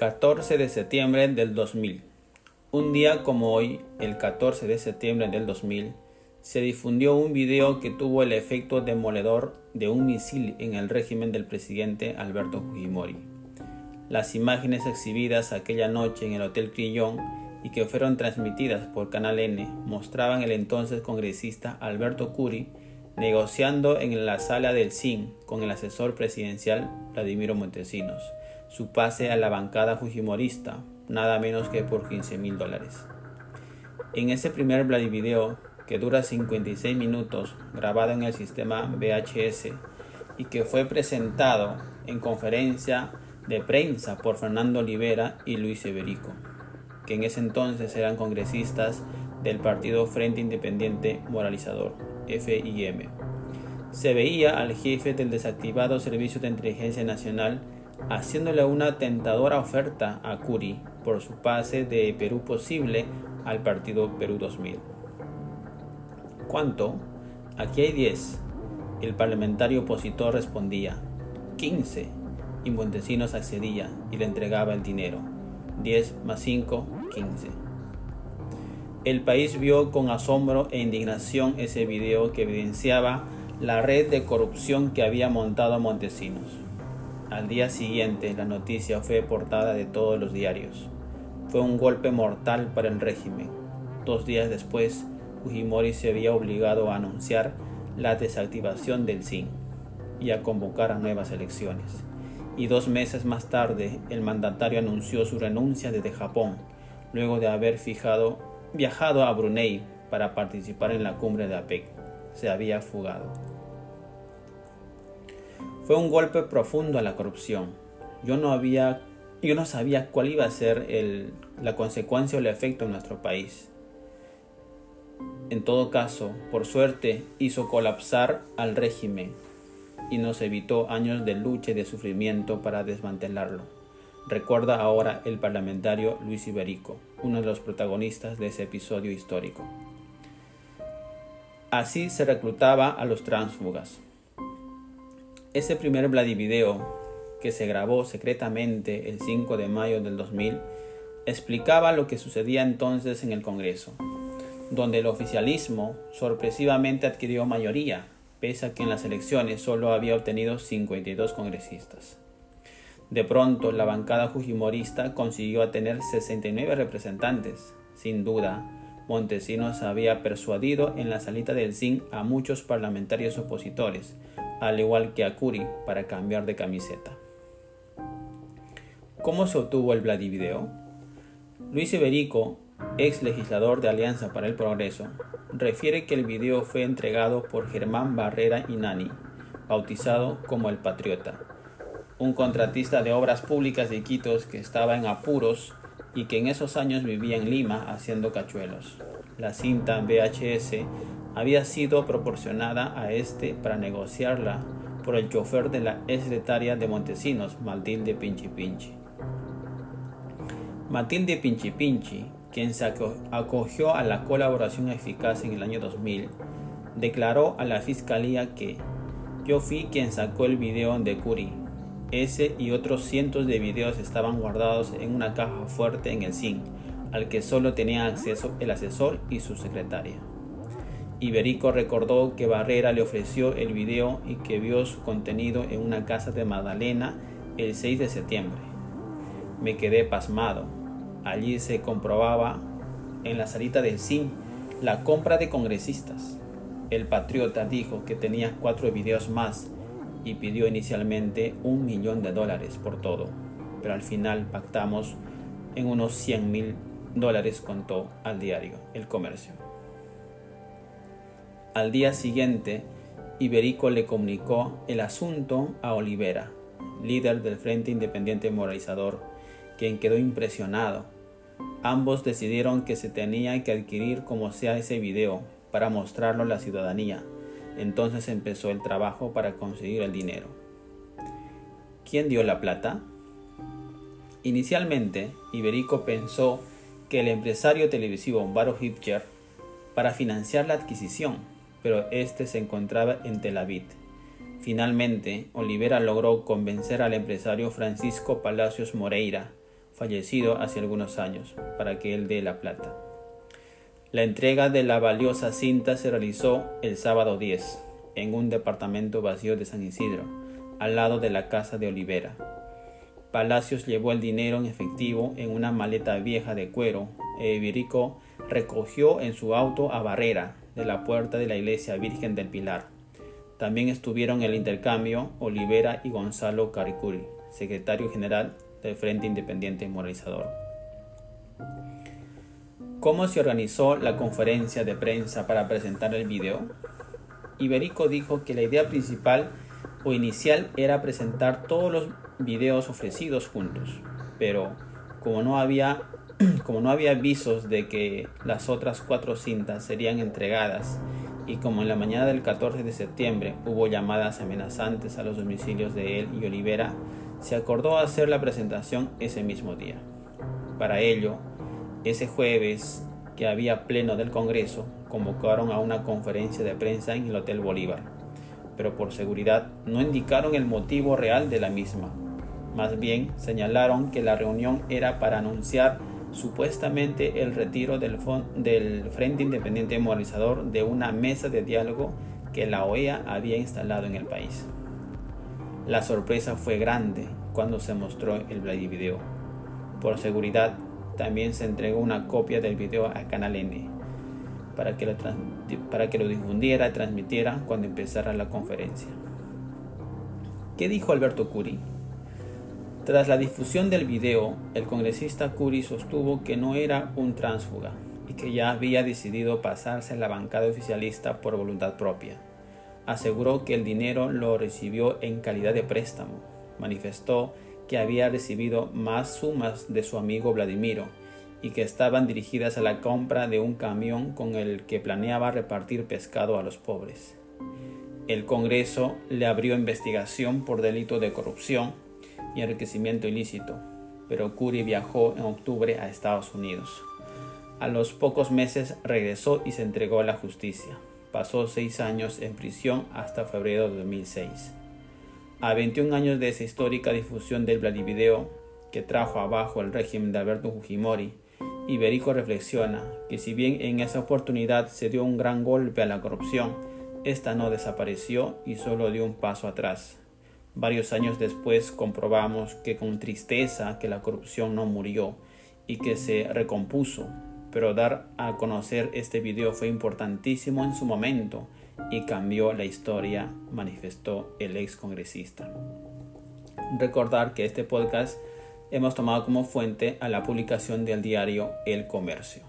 14 de septiembre del 2000. Un día como hoy, el 14 de septiembre del 2000, se difundió un video que tuvo el efecto demoledor de un misil en el régimen del presidente Alberto Fujimori. Las imágenes exhibidas aquella noche en el Hotel Crillon y que fueron transmitidas por Canal N mostraban el entonces congresista Alberto Curi negociando en la sala del CIN con el asesor presidencial Vladimiro Montesinos su pase a la bancada fujimorista, nada menos que por 15 mil dólares. En ese primer Vladivideo, que dura 56 minutos, grabado en el sistema VHS y que fue presentado en conferencia de prensa por Fernando Olivera y Luis Eberico, que en ese entonces eran congresistas del Partido Frente Independiente Moralizador, FIM. Se veía al jefe del desactivado Servicio de Inteligencia Nacional haciéndole una tentadora oferta a Curi por su pase de Perú posible al partido Perú 2000. ¿Cuánto? Aquí hay 10. El parlamentario opositor respondía 15 y Montesinos accedía y le entregaba el dinero. 10 más 5, 15. El país vio con asombro e indignación ese video que evidenciaba la red de corrupción que había montado Montesinos. Al día siguiente la noticia fue portada de todos los diarios. Fue un golpe mortal para el régimen. Dos días después, Fujimori se había obligado a anunciar la desactivación del SIN y a convocar a nuevas elecciones. Y dos meses más tarde, el mandatario anunció su renuncia desde Japón, luego de haber fijado, viajado a Brunei para participar en la cumbre de APEC. Se había fugado. Fue un golpe profundo a la corrupción. Yo no, había, yo no sabía cuál iba a ser la consecuencia o el efecto en nuestro país. En todo caso, por suerte, hizo colapsar al régimen y nos evitó años de lucha y de sufrimiento para desmantelarlo. Recuerda ahora el parlamentario Luis Iberico, uno de los protagonistas de ese episodio histórico. Así se reclutaba a los tránsfugas. Ese primer Vladivideo, que se grabó secretamente el 5 de mayo del 2000, explicaba lo que sucedía entonces en el Congreso, donde el oficialismo sorpresivamente adquirió mayoría, pese a que en las elecciones solo había obtenido 52 congresistas. De pronto, la bancada fujimorista consiguió tener 69 representantes. Sin duda, Montesinos había persuadido en la salita del zinc a muchos parlamentarios opositores, al igual que a Curi, para cambiar de camiseta. ¿Cómo se obtuvo el Vladivideo? Luis Iberico, ex legislador de Alianza para el Progreso, refiere que el video fue entregado por Germán Barrera Inani, bautizado como el Patriota, un contratista de obras públicas de Iquitos que estaba en apuros y que en esos años vivía en Lima haciendo cachuelos. La cinta VHS había sido proporcionada a este para negociarla por el chofer de la secretaria de Montesinos, Matilde Pinchi Pinchi. Matilde Pinchi Pinchi, quien se acogió a la colaboración eficaz en el año 2000, declaró a la fiscalía que yo fui quien sacó el video de Curi. Ese y otros cientos de videos estaban guardados en una caja fuerte en el zinc, al que solo tenía acceso el asesor y su secretaria. Iberico recordó que Barrera le ofreció el video y que vio su contenido en una casa de Magdalena el 6 de septiembre. Me quedé pasmado. Allí se comprobaba en la salita del CIM la compra de congresistas. El patriota dijo que tenía cuatro videos más y pidió inicialmente un millón de dólares por todo, pero al final pactamos en unos 100 mil dólares, contó al diario El Comercio. Al día siguiente, Iberico le comunicó el asunto a Olivera, líder del Frente Independiente Moralizador, quien quedó impresionado. Ambos decidieron que se tenía que adquirir como sea ese video para mostrarlo a la ciudadanía. Entonces empezó el trabajo para conseguir el dinero. ¿Quién dio la plata? Inicialmente, Iberico pensó que el empresario televisivo Baro Hipcher para financiar la adquisición pero este se encontraba en Tel Aviv. Finalmente, Olivera logró convencer al empresario Francisco Palacios Moreira, fallecido hace algunos años, para que él dé la plata. La entrega de la valiosa cinta se realizó el sábado 10, en un departamento vacío de San Isidro, al lado de la casa de Olivera. Palacios llevó el dinero en efectivo en una maleta vieja de cuero e Ibirico recogió en su auto a Barrera de la puerta de la iglesia Virgen del Pilar. También estuvieron en el intercambio Olivera y Gonzalo Caricuri, secretario general del Frente Independiente Moralizador. ¿Cómo se organizó la conferencia de prensa para presentar el video? Iberico dijo que la idea principal o inicial era presentar todos los videos ofrecidos juntos, pero como no había como no había avisos de que las otras cuatro cintas serían entregadas y como en la mañana del 14 de septiembre hubo llamadas amenazantes a los domicilios de él y Olivera, se acordó hacer la presentación ese mismo día. Para ello, ese jueves que había pleno del Congreso, convocaron a una conferencia de prensa en el Hotel Bolívar, pero por seguridad no indicaron el motivo real de la misma. Más bien señalaron que la reunión era para anunciar supuestamente el retiro del, del Frente Independiente Moralizador de una mesa de diálogo que la OEA había instalado en el país. La sorpresa fue grande cuando se mostró el video. Por seguridad, también se entregó una copia del video a Canal N para que lo, para que lo difundiera y transmitiera cuando empezara la conferencia. ¿Qué dijo Alberto Curi? Tras la difusión del video, el congresista Curi sostuvo que no era un tránsfuga y que ya había decidido pasarse a la bancada oficialista por voluntad propia. Aseguró que el dinero lo recibió en calidad de préstamo. Manifestó que había recibido más sumas de su amigo Vladimiro y que estaban dirigidas a la compra de un camión con el que planeaba repartir pescado a los pobres. El Congreso le abrió investigación por delito de corrupción y enriquecimiento ilícito, pero Curi viajó en octubre a Estados Unidos. A los pocos meses regresó y se entregó a la justicia. Pasó seis años en prisión hasta febrero de 2006. A 21 años de esa histórica difusión del Vladivideo que trajo abajo el régimen de Alberto Fujimori, Iberico reflexiona que si bien en esa oportunidad se dio un gran golpe a la corrupción, esta no desapareció y solo dio un paso atrás. Varios años después comprobamos que con tristeza que la corrupción no murió y que se recompuso, pero dar a conocer este video fue importantísimo en su momento y cambió la historia, manifestó el ex congresista. Recordar que este podcast hemos tomado como fuente a la publicación del diario El Comercio.